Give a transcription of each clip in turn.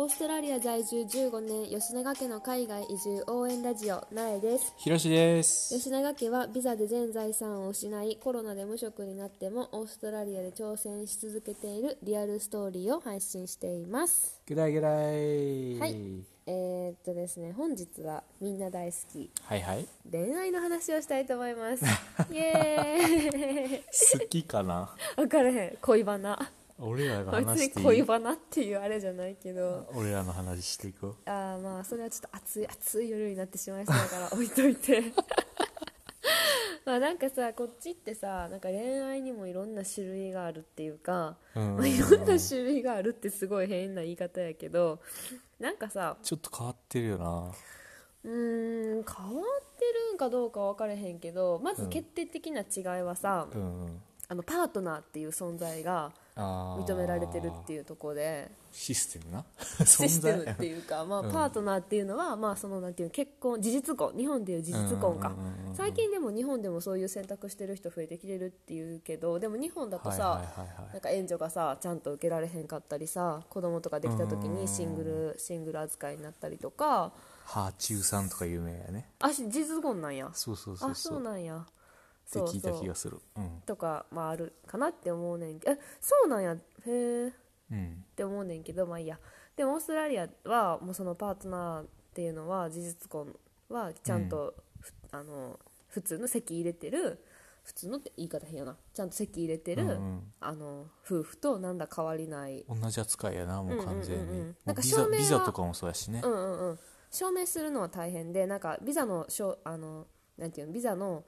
オーストラリア在住15年吉永家の海外移住応援ラジオなえです。ひろしです。吉永家はビザで全財産を失いコロナで無職になってもオーストラリアで挑戦し続けているリアルストーリーを配信しています。ぐらいぐらい。はい。えー、っとですね本日はみんな大好き。はいはい。恋愛の話をしたいと思います。イエーイ。好きかな？分からへん。恋バナ俺らが話していい？恋バナっていうあれじゃないけど俺らの話していこう。あーまあそれはちょっと暑い暑い夜になってしまいそうだから置いといて まあなんかさこっちってさなんか恋愛にもいろんな種類があるっていうか、うんまあ、いろんな種類があるってすごい変な言い方やけどなんかさちょっと変わってるよな。うーん変わってるんかどうか分からへんけどまず決定的な違いはさ、うんうん。あのパートナーっていう存在が認められてるっていうところで。システムな？システムっていうか、まあうん。パートナーっていうのは、まあ、そのなんていうの結婚事実婚日本でいう事実婚か。最近でも日本でもそういう選択してる人増えてきてるっていうけどでも日本だとさ、なんか援助がさちゃんと受けられへんかったりさ子供とかできた時にシングルシングル扱いになったりとか。ハーチューさんとか有名やね。あ実婚なんや。そうそうそう。あそうなんやって聞いた気がする。うん。とか、まあ、あるかなって思うねんけど。えそうなんや。へえうん。って思うねんけどまあいいや。でもオーストラリアはもうそのパートナーっていうのは事実婚はちゃんと、ふあの普通の籍入れてる。普通のって言い方変やな。ちゃんと籍入れてる、うんうん。あの夫婦となんだ変わりない。同じ扱いやな、もう完全にうんうんうん。うん。なんか証明はビザとかもそうやしね。う。んうんうん。証明するのは大変でなんかビザのしょあのなんていうのビザの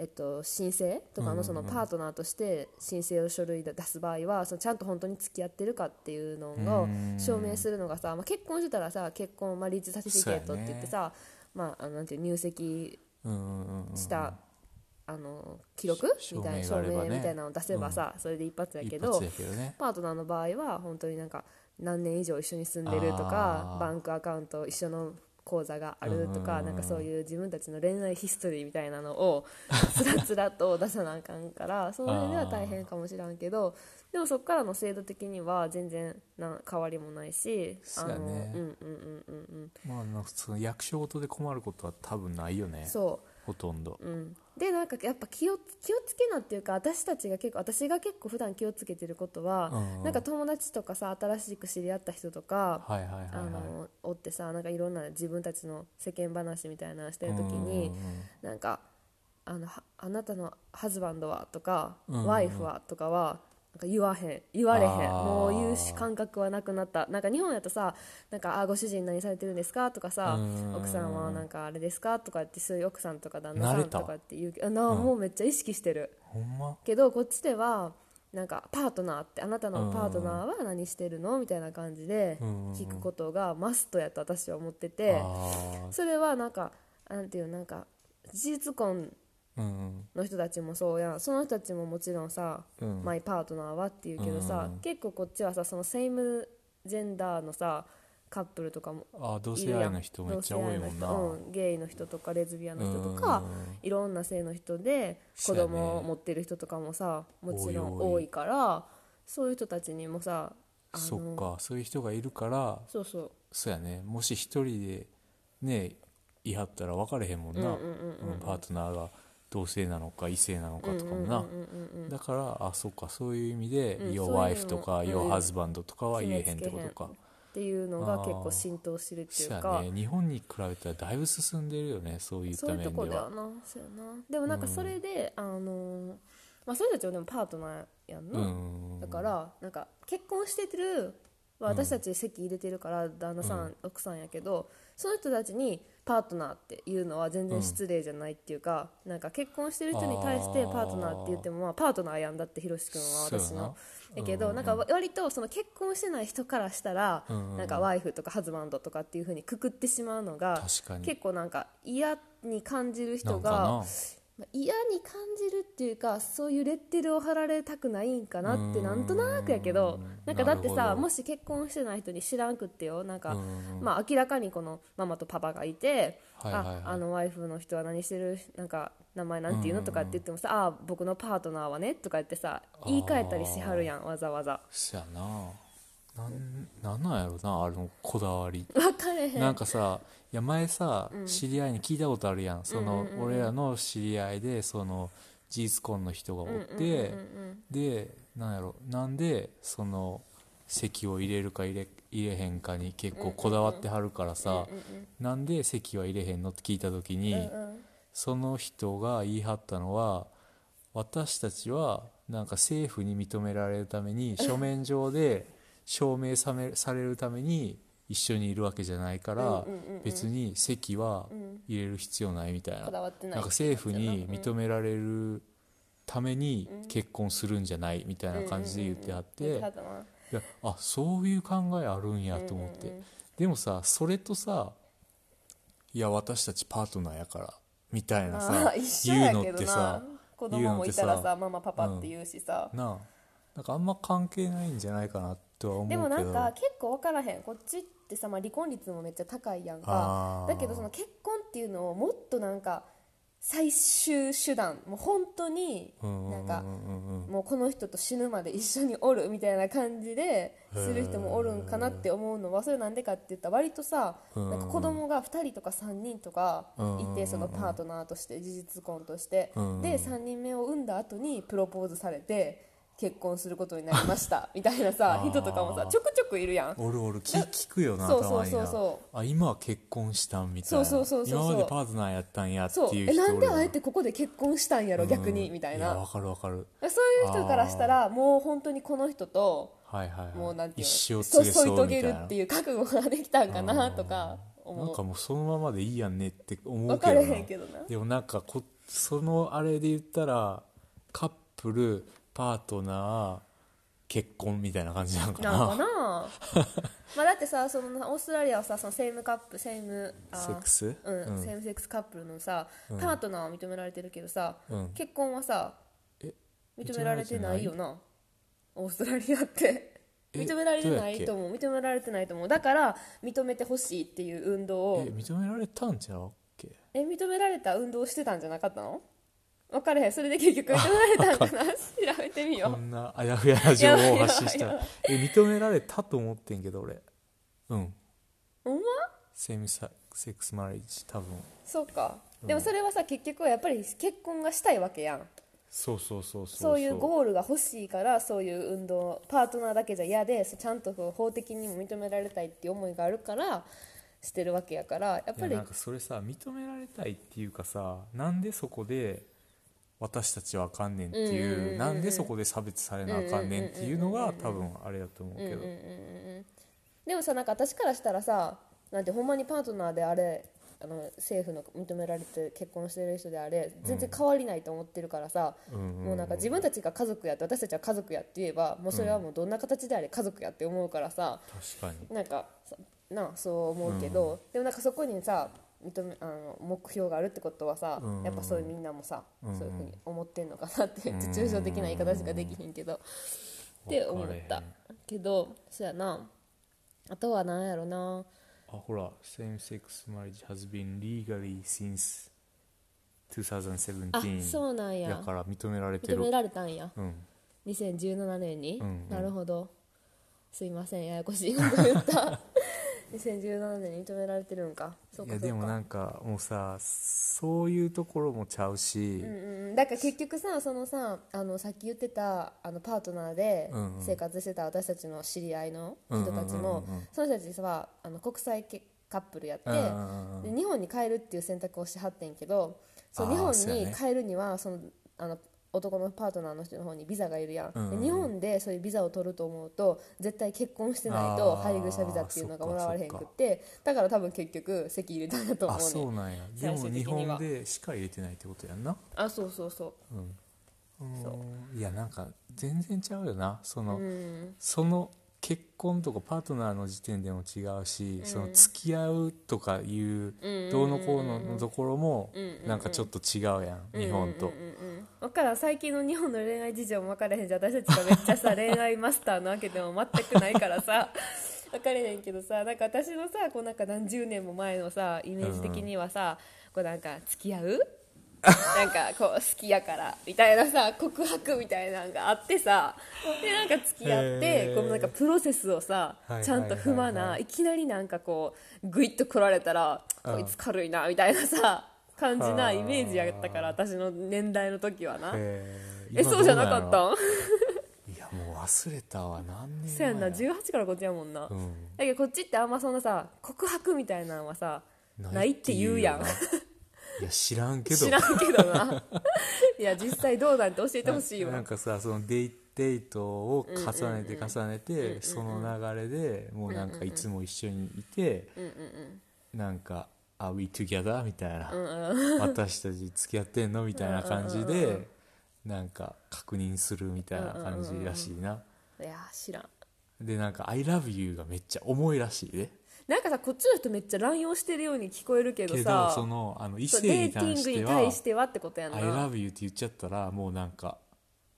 えっと、申請とかのそのパートナーとして申請を書類で出す場合はそのちゃんと本当に付き合ってるかっていうのをうん証明するのがさ、まあ、結婚してたらさ結婚マリッジサティフィケートって言ってさ、まあ、あのなんていう入籍。した、あの記録しみたいな証証明みたいなのを出せばさ、それで一発やけど。パートナーの場合は本当になんか何年以上一緒に住んでるとかあー。バンクアカウント一緒の口座があるとかうんなんかそういう自分たちの恋愛ヒストリーみたいなのを つらつらと出さなあかんからその辺では大変かもしらんけどでもそこからの制度的には全然な変わりもないしあのそうやね。うんうんうんうんうん。まあなの役所ごとで困ることは多分ないよね。そう。ほとんど。うん、でなんかやっぱ気を気をつけなっていうか私たちが結構私が結構普段気をつけてることは、うんなんか友達とかさ新しく知り合った人とか、はいはいはいはい。あのおってさなんかいろんな自分たちの世間話みたいなのしてる時に、なんかあのはあなたのハズバンドはとか、ワイフはとかはなんか言わへん言われへん。もう言うし感覚はなくなった。なんか日本やとさなんかあご主人何されてるんですか？とかさうん。奥さんはなんかあれですか？とかってそういう奥さんとか旦那さんとかって言うけどあなあもうめっちゃ意識してる、ほんま？けどこっちではなんかパートナーってあなたのパートナーは何してるの？みたいな感じでうん。聞くことがマストやと私は思ってて。あそれはなんかなんていうなんか事実婚の人たちもそうやん。その人たちももちろんさ、うん。マイパートナーはっていうけどさ、うん結構こっちはさそのセイムジェンダーのさカップルとかもあー同性愛の人めっちゃ多いもんな。うん、ゲイの人とかレズビアンの人とか、いろんな性の人で子供を持ってる人とかもさもちろん多いからそういう人たちにもさそっかそういう人がいるからそうそう。そうやね。もし一人でねいはったら分かれへんもんな、うんうんうんうん。うんパートナーが同性なのか異性なのかとかもな、うんうんうんうんだからあそっかそういう意味でうん Your wife とかうん。Your husband とかは言えへんってことか。っていうのが結構浸透してるっていうか。やね。日本に比べたらだいぶ進んでるよねそういったそういうと面では。こだよなそうやな。でもなんかそれで、あのまあそういう人たちはでもパートナーやんな、うん。だからなんか結婚してるまあ私たち籍入れてるから旦那さん、奥さんやけどその人たちにパートナーっていうのは全然失礼じゃないっていうか、なんか結婚してる人に対してパートナーって言っても、まあ、パートナーやんだってひろし君は私のやけど、なんか割とその結婚してない人からしたら、うん。うんなんかワイフとかハズバンドとかっていう風にくくってしまうのが結構なんか嫌に感じるな人が嫌に感じるっていうかそういうレッテルを貼られたくないんかなってうん。なんとなくやけどなんかだってさもし結婚してない人に知らんくってよなんか、うん。まあ明らかにこのママとパパがいて、はいはいはい。ああのワイフの人は何してるなんか名前なんていうのとかって言ってもさ、あ僕のパートナーはねとか言ってさ言い換えたりしはるやんわざわざななんなんなんやろなあのこだわり。分かれへん。なんかさいや前さ、うん。知り合いに聞いたことあるやん。その、うんうんうん。うん俺らの知り合いでその事実婚の人がおって、うんうんうんうんでなんやろなんでその席を入れるか入れ入れへんかに結構こだわってはるからさ、なんで席は入れへんのって聞いた時に、うんうん。その人が言い張ったのは私たちはなんか政府に認められるために書面上で 証明さめされるために一緒にいるわけじゃないから別に席はうん。入れる必要ないみたいな。なんか政府に認められるために結婚するんじゃないみたいな感じで言ってはっていやあそういう考えあるんやと思って。でもさそれとさいや私たちパートナーやからみたいなあさ言うのってさ子供もいたらさママパパって言うしさ、なあ。なんかあんま関係ないんじゃないかなとは思うけど。でもなんか結構分からへん。こっちってさ、まあ、離婚率もめっちゃ高いやんか。だけどその結婚っていうのをもっとなんか最終手段もう本当になんかもうこの人と死ぬまで一緒におるみたいな感じでする人もおるんかなって思うのはそれなんでかって言ったら割とさうん。なんか子供が2人とか3人とかいてそのパートナーとして事実婚として。うんで3人目を産んだ後にプロポーズされて結婚することになりました。みたいなさ人とかもさちょくちょくいるやん。おるおる。聞聞くよなそうそうそうそあ今は結婚したんみたいな。そうそうそうそう今までパートナーやったんやっていうえなんであえてここで結婚したんやろ逆にうんみたいな。やわかるわかる。そういう人からしたらもう本当にこの人とはいはいはい。もうなんていう添い遂そうみたいな。げるっていう覚悟ができたんかなとかなん思う。かもうそのままでいいやんねって思うけどんけどな。でもなんかこそのあれで言ったらカップルパートナー結婚みたいな感じなんかな。なんかな？まあだってさそのオーストラリアはさそのセームカップセームあセックスうんうん。セームセックスカップルのさ、うん。パートナーは認められてるけどさ、うん。結婚はさえ認められてないよな？オーストラリアって。え認められてないと思う。認められてないと思う。だから認めてほしいっていう運動をえ認められたんちゃうっけ？え認められた運動をしてたんじゃなかったの？分かれへん。それで結局認められたんかな。調べてみよう。こんなあやふやな情報を発信した。やばいやばえ認められたと思ってんけど俺。うん。ほんま？セミサセックスマリッジ多分。そうかでもそれはさ結局はやっぱり結婚がしたいわけやん。そうそうそうそうそう。いうゴールが欲しいからそういう運動パートナーだけじゃ嫌でちゃんと法的にも認められたいっていう思いがあるからしてるわけやからやっぱりなんかそれさ認められたいっていうかさなんでそこで私たちはあかんねんっていうなんでそこで差別されなあかんねんっていうのが多分あれだと思うけどでもさなんか私からしたらさなんてほんまにパートナーであれあの政府の認められて結婚してる人であれ全然変わりないと思ってるからさ、もうなんか自分たちが家族やって私たちは家族やって言えばもうそれはもうどんな形であれ家族やって思うからさ、確かになんかなそう思うけど、でもなんかそこにさ認めあの目標があるってことはさ、うん。やっぱそういうみんなもさ、うん。そういうふうに思ってんのかなって、抽象的な言い方しかできひんけど、って思った。けどそやな。あとは何やろな。あほら same sex marriage has been legally since 2017あそうなんや。だから認められてる。認められたんや。うん。2017年に、うん。うん。なるほど。すいませんややこしいこと言った2017年に認められてるんか。そういか。やでもなんかもうさそういうところもちゃうし、うんうん、だから結局さそのさあのさっき言ってたあのパートナーでうんうん。生活してた私たちの知り合いの人たちうんうんうんもうん。その人たちはあの国際結カップルやってうんうんうんで日本に帰るっていう選択をしはってんけどそうあー日本そうやね。に帰るにはそのあの男のパートナーの人の方にビザがいるやん、うん日本でそういうビザを取ると思うと絶対結婚してないと配偶者ビザっていうのがもらわれへんくってだから多分結局籍入れたんだと思あうねそうなんや。でも日本でしか入れてないってことやんな。あそうそうそう。ん。そう。うん。いやなんか全然ちゃうよな。その、ううん。その結婚とかパートナーの時点でも違うし、その付き合うとかいうどうのこうののところもなんかちょっと違うやん、日本と、うんうんうん。分からん最近の日本の恋愛事情も分からへんじゃん私たちがめっちゃさ恋愛マスターなわけでも全くないからさ。分かれへんけどさなんか私のさこうなんか何十年も前のさイメージ的にはさ、こうなんか付き合う なんかこう好きやからみたいなさ告白みたいなのがあってさでなんか付き合ってこのなんかプロセスをさちゃんと踏まないきなりなんかこうグイッと来られたらうん。こいつ軽いなみたいなさ感じなイメージやったから私の年代の時はな。ええそうじゃなかった？ん んいやもう忘れたわ何年前そうやんな18からこっちやもんな、うん。だけどこっちってあんまそんなさ告白みたいなのはさないって言うやん。ないや知らんけど。知らんけどな。いや実際どうなんて教えてほしいわ。なんかさそのデイデートを重ねて重ねて、その流れでもうなんかいつも一緒にいて、なんか「Are we together?」みたいな、私たち付き合ってんの?」みたいな感じで、なんか確認するみたいな感じらしいな、いや知らん。でなんか「I love you」がめっちゃ重いらしいでなんかさこっちの人めっちゃ乱用してるように聞こえるけどけさどそのあの異性にデーティング対してはに対してはってことや「ん I な love you」って言っちゃったらもうなんか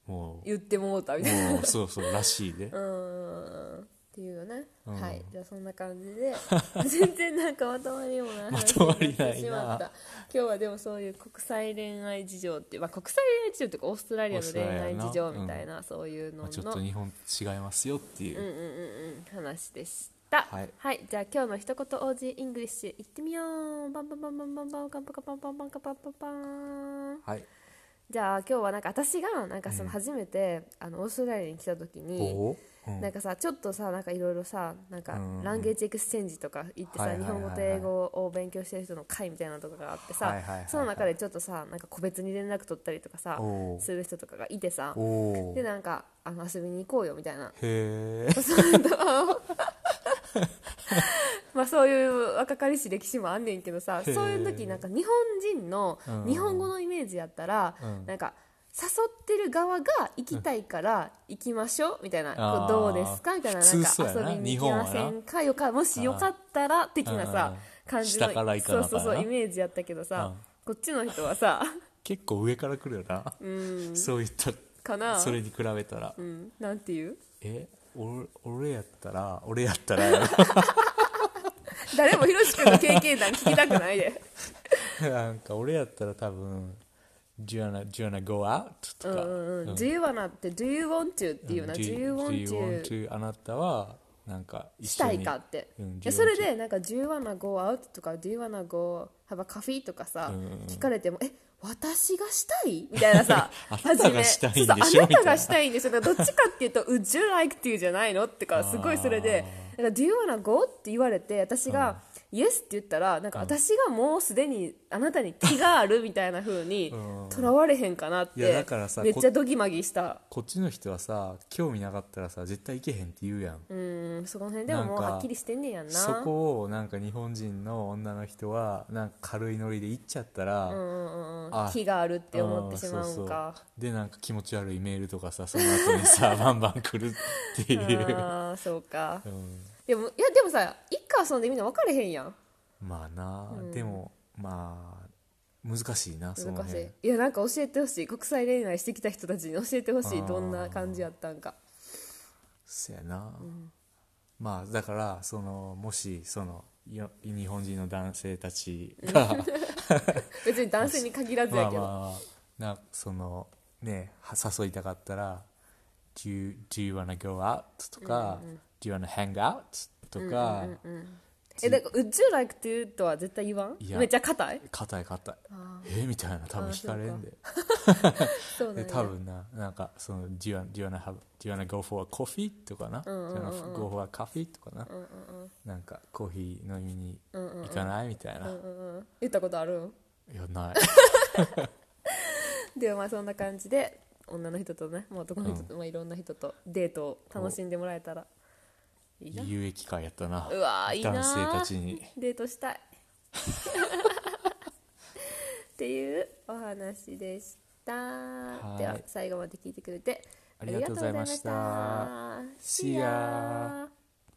も言ってもうたみたいな。うもうそうそうらしいで うーん。っていうよね、うん。はい。じゃあそんな感じで 全然なんかまとまりもないまとまりしまった。今日はでもそういう国際恋愛事情っていう、まあ、国際恋愛事情っていうかオーストラリアの恋愛事情みたいなそういうのの、まあ、ちょっと日本と違いますよっていう、うんうんうんうん。話でした。はい、じゃあ今日の一言 OG イングリッシュいってみよう。バンバンバンバンバンバンカンパカパンパンパンカパンパンパンはいじゃあ今日はなんか私がなんかその初めて、あのオーストラリアに来た時に、なんかさちょっとさなんかいろいろさなんか language exchange とか行ってさはいはいはいはい日本語と英語を勉強してる人の会みたいなのとかがあってさ、はいはいはいはいその中でちょっとさなんか個別に連絡取ったりとかさする人とかがいてさでなんかあの遊びに行こうよみたいなへえまあそういう若かりし歴史もあんねんけどさそういう時なんか日本人のうん。日本語のイメージやったら、うん。なんか誘ってる側が行きたいから行きましょうみたいな、どうですかみたいななんか遊びに行きませんか？よかもしよかったら的なさうん。感じのそうそうそうイメージやったけどさ、うん。こっちの人はさ結構上から来るよな、そういったかな？それに比べたら、うん、なんていう？え俺俺やったら俺やったらや 誰もひろし君の経験談聞きたくないでろなんか俺やったら多分「Do you wanna, do you wanna go out?」とかうんうんうん「Do you wanna」って「Do you want to」っていうな「うん Do you want to」to あなたはなんか一したいかって、うんでそれでなんか「Do you wanna go out?」とか「Do you wanna go have a coffee?」とかさ、うんうん聞かれても「え私がしたい?」みたいなさ あなたがしたいんでしょ初めそうそうあなたがしたいんでしょだからどっちかっていうと「Would you like?」っていうじゃないの？ってかすごいそれで「だからだかデュオラ語って言われて私が、Yes」って言ったらなんか私がもうすでにあなたに気があるみたいな風にうん。とらわれへんかなっいやてだからさめっちゃドギマギした。こっちの人はさ興味なかったらさ絶対行けへんって言うやん。うんそこの辺でももうはっきりしてんねやんな。そこをなんか日本人の女の人はなんか軽いノリで行っちゃったら、うんうんうんあ気があるって思ってしまうんそうかそう。でなんか気持ち悪いメールとかさその後にさ バンバン来るっていう、ああそうか。うん、でもいやでもさ一家遊んでみんな分かれへんやん。まあな、でもまあ難しいなその難し辺。いいやなんか教えてほしい。国際恋愛してきた人たちに教えてほしい。あー。どんな感じやったんか。そやな、まあだからそのもしそのよ日本人の男性たちが 別に男性に限らずまあやけど、まあなそのねは誘いたかったら「Do you, do you wanna go out?」とか「Do you wanna hang out?」とか、えだから「Would you like to?」とは絶対言わん？めっちゃ硬い？硬い硬い。え？みたいな。多分惹かれんで。そう 多分な。なんかその「Do you wanna, do you wanna, have, do you wanna go for a coffee?」とかな「Do you wanna go for a coffee?」とかな、なんかコーヒー飲みに行かない？みたいな、うんうん言ったことある？んいやない。でもまあそんな感じで女の人とね、まあ、男の人と、まあ、いろんな人とデートを楽しんでもらえたらいいな。有益会やったな。うわーいいな男性たちに。デートしたい。っていうお話でした。はい。では最後まで聞いてくれてありがとうございました。ありがとうございました。See ya